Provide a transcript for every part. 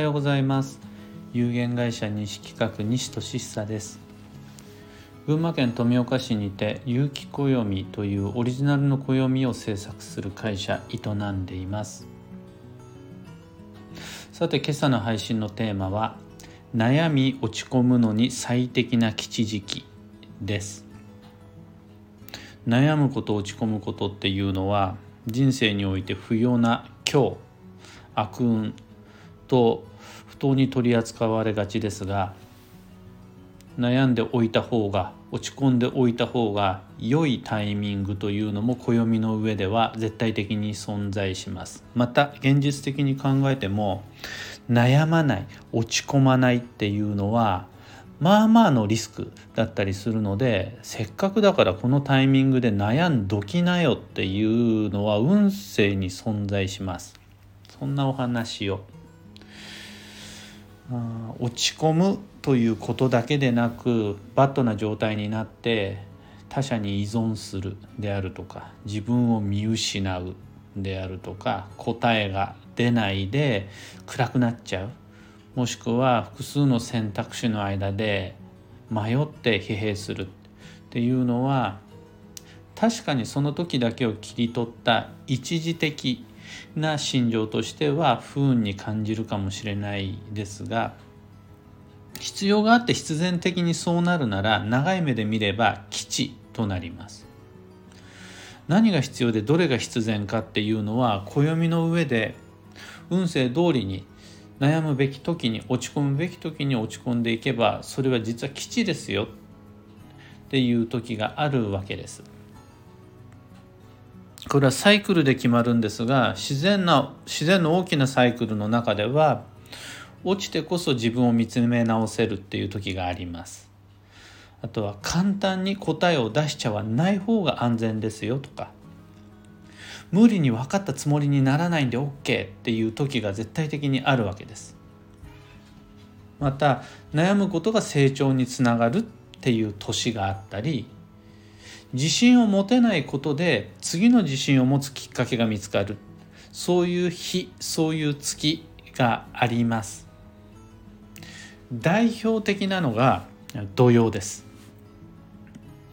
はようございます。有限会社西企画西俊久です。群馬県富岡市にて有機暦というオリジナルの暦を制作する会社営んでいます。さて今朝の配信のテーマは悩み落ち込むのに最適な吉時期です。悩むこと落ち込むことっていうのは人生において不要な今日悪運と当に取り扱われがちですが悩んでおいた方が落ち込んでおいた方が良いタイミングというのも暦の上では絶対的に存在します。また現実的に考えても悩まない落ち込まないっていうのはまあまあのリスクだったりするのでせっかくだからこのタイミングで悩んどきなよっていうのは運勢に存在します。そんなお話を落ち込むということだけでなくバッドな状態になって他者に依存するであるとか自分を見失うであるとか答えが出ないで暗くなっちゃう。もしくは複数の選択肢の間で迷って疲弊する。っていうのは確かにその時だけを切り取った一時的な心情としては不運に感じるかもしれないですが必要があって必然的にそうなるなら長い目で見れば基地となります何が必要でどれが必然かっていうのは暦の上で運勢通りに悩むべき時に落ち込むべき時に落ち込んでいけばそれは実は基地ですよっていう時があるわけです。これはサイクルで決まるんですが自然な自然の大きなサイクルの中では落ちてこそ自分を見つめ直せるっていう時があります。あとは簡単に答えを出しちゃわない方が安全ですよとか無理に分かったつもりにならないんで OK っていう時が絶対的にあるわけです。また悩むことが成長につながるっていう年があったり自信を持てないことで次の自信を持つきっかけが見つかる。そういう日そういう月があります。代表的なのが土曜です。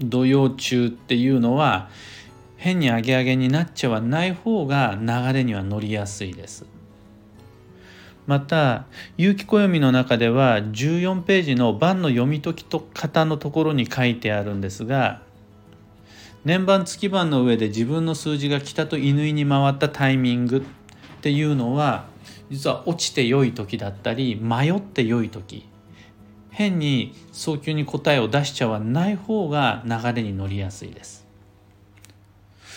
土曜中っていうのは変にアゲアゲになっちゃわない方が流れには乗りやすいです。また有機暦の中では14ページの番の読み解きと方のところに書いてあるんですが年番月番の上で自分の数字が北と乾に回ったタイミングっていうのは実は落ちて良い時だったり迷って良い時。変に早急に答えを出しちゃわない方が流れに乗りやすいです。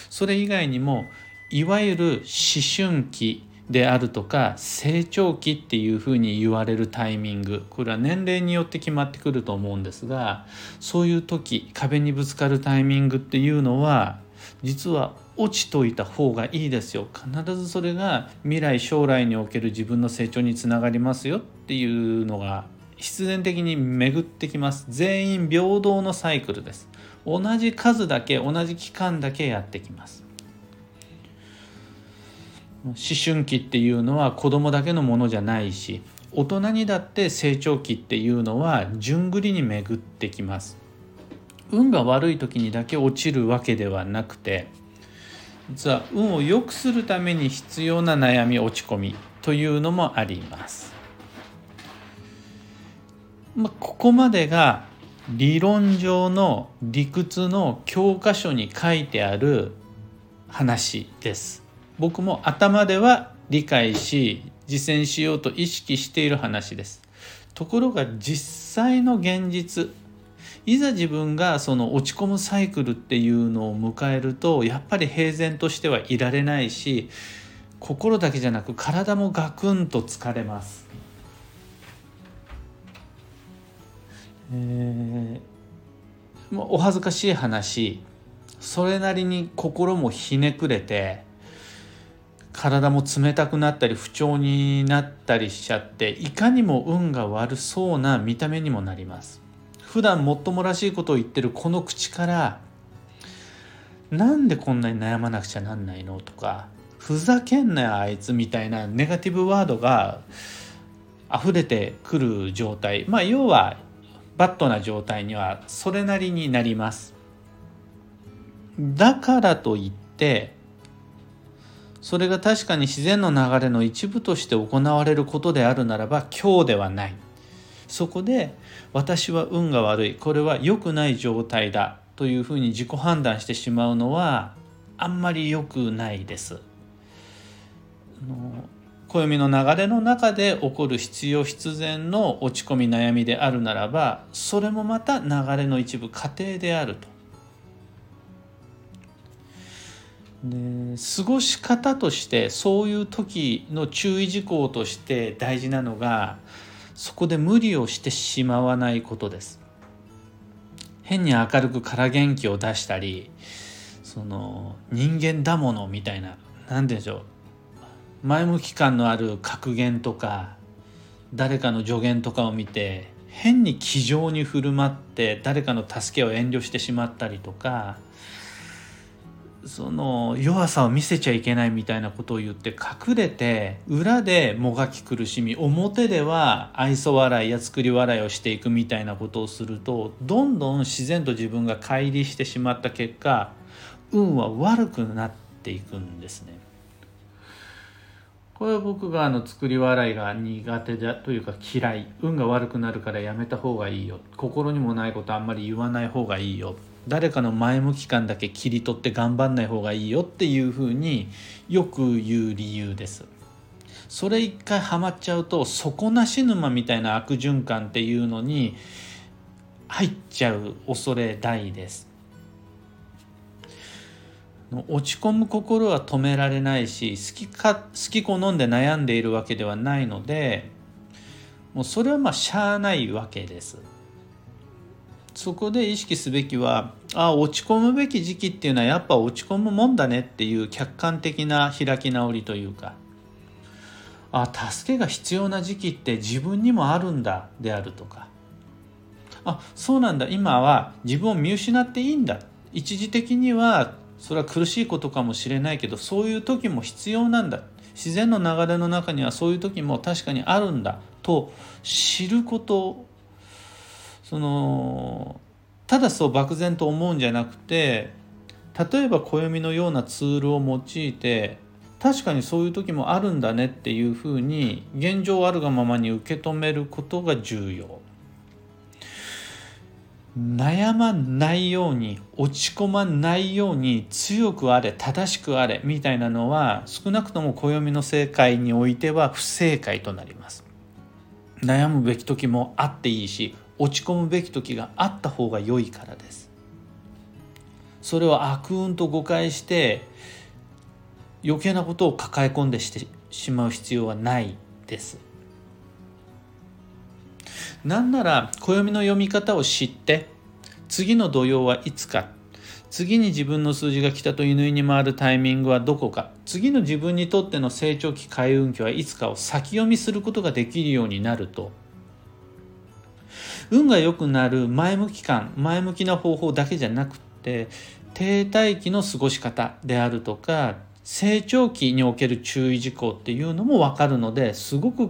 それ以外にもいわゆる思春期であるとか成長期っていうふうに言われるタイミング。これは年齢によって決まってくると思うんですがそういう時壁にぶつかるタイミングっていうのは実は落ちといた方がいいですよ。必ずそれが未来将来における自分の成長につながりますよっていうのが必然的に巡ってきます。全員平等のサイクルです。同じ数だけ同じ期間だけやってきます。思春期っていうのは子供だけのものじゃないし大人にだって成長期っていうのは順繰りに巡ってきます運が悪い時にだけ落ちるわけではなくて実は運を良くするために必要な悩み落ち込みというのもあります。まあ、ここまでが理論上の理屈の教科書に書いてある話です。僕も頭では理解し実践しようと意識している話です。ところが実際の現実いざ自分がその落ち込むサイクルっていうのを迎えるとやっぱり平然としてはいられないし心だけじゃなく体もガクンと疲れます。えー、お恥ずかしい話それなりに心もひねくれて体も冷たくなったり不調になったりしちゃっていかにも運が悪そうな見た目にもなります。普段もっともらしいことを言ってるこの口からなんでこんなに悩まなくちゃなんないのとかふざけんなよあいつみたいなネガティブワードが溢れてくる状態。まあ要はバットな状態にはそれなりになります。だからといってそれが確かに自然の流れの一部として行われることであるならば今日ではないそこで私は運が悪いこれは良くない状態だというふうに自己判断してしまうのはあんまり良くないです。暦の流れの中で起こる必要必然の落ち込み悩みであるならばそれもまた流れの一部過程であると。で過ごし方としてそういう時の注意事項として大事なのがそこで無理をしてしまわないことです。変に明るくから元気を出したりその人間だものみたいな何て言うんでしょう前向き感のある格言とか誰かの助言とかを見て変に気丈に振る舞って誰かの助けを遠慮してしまったりとかその弱さを見せちゃいけないみたいなことを言って隠れて裏でもがき苦しみ表では愛想笑いや作り笑いをしていくみたいなことをするとどんどん自然と自分が乖離してしまった結果運は悪くなっていくんですね。これは僕があの作り笑いが苦手だというか嫌い運が悪くなるからやめた方がいいよ心にもないことあんまり言わない方がいいよ誰かの前向き感だけ切り取って頑張んない方がいいよっていうふうによく言う理由です。それ一回ハマっちゃうと底なし沼みたいな悪循環っていうのに入っちゃう恐れ大です。落ち込む心は止められないし好きか好き好んで悩んでいるわけではないのでもうそれはまあしゃあないわけです。そこで意識すべきはあ落ち込むべき時期っていうのはやっぱ落ち込むもんだねっていう客観的な開き直りというか。あ助けが必要な時期って自分にもあるんだであるとか。あそうなんだ。今は自分を見失っていいんだ。一時的にはそれは苦しいことかもしれないけどそういう時も必要なんだ。自然の流れの中にはそういう時も確かにあるんだ。と知ることそのただそう漠然と思うんじゃなくて例えば暦のようなツールを用いて確かにそういう時もあるんだねっていうふうに現状あるがままに受け止めることが重要。悩まないように落ち込まないように強くあれ正しくあれみたいなのは少なくとも暦の正解においては不正解となります。悩むべき時もあっていいし落ち込むべき時があった方が良いからです。それを悪運と誤解して余計なことを抱え込んでしてしまう必要はないです。なんなら暦の読み方を知って次の土曜はいつか次に自分の数字が来たと犬に回るタイミングはどこか次の自分にとっての成長期開運期はいつかを先読みすることができるようになると運が良くなる前向き感前向きな方法だけじゃなくて停滞期の過ごし方であるとか成長期における注意事項っていうのも分かるのですごく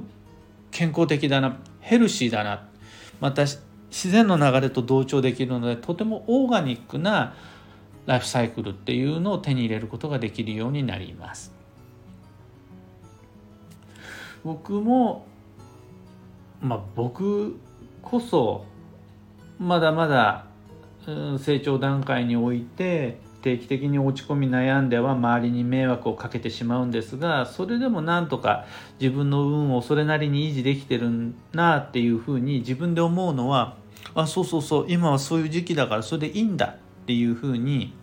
健康的だなヘルシーだなまた自然の流れと同調できるのでとてもオーガニックなライフサイクルっていうのを手に入れることができるようになります。僕もまあ僕こそまだまだうん成長段階において定期的に落ち込み悩んでは周りに迷惑をかけてしまうんですがそれでもなんとか自分の運をそれなりに維持できてるなっていうふうに自分で思うのはあそうそうそう今はそういう時期だからそれでいいんだっていうふうに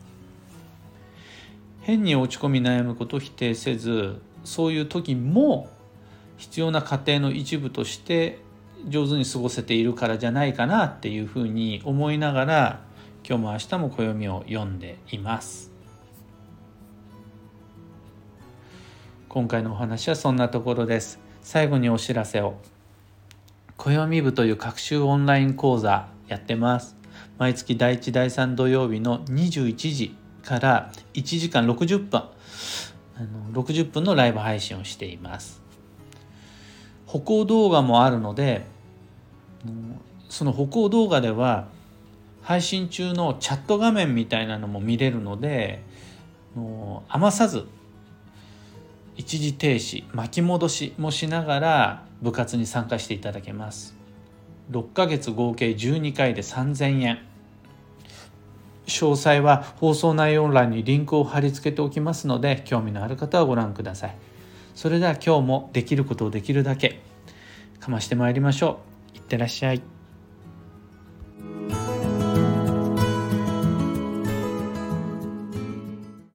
変に落ち込み悩むことを否定せずそういう時も必要な過程の一部として上手に過ごせているからじゃないかなっていうふうに思いながら今日も明日も暦を読んでいます。今回のお話はそんなところです。最後にお知らせを。暦部という学習オンライン講座やってます。毎月第1第3土曜日の21時から1時間60分。あの60分のライブ配信をしています。歩行動画もあるのでその歩行動画では配信中のチャット画面みたいなのも見れるので余さず一時停止巻き戻しもしながら部活に参加していただけます。6ヶ月合計12回で3000円。詳細は放送内容欄にリンクを貼り付けておきますので興味のある方はご覧ください。それでは今日もできることをできるだけかましてまいりましょう。いってらっしゃい。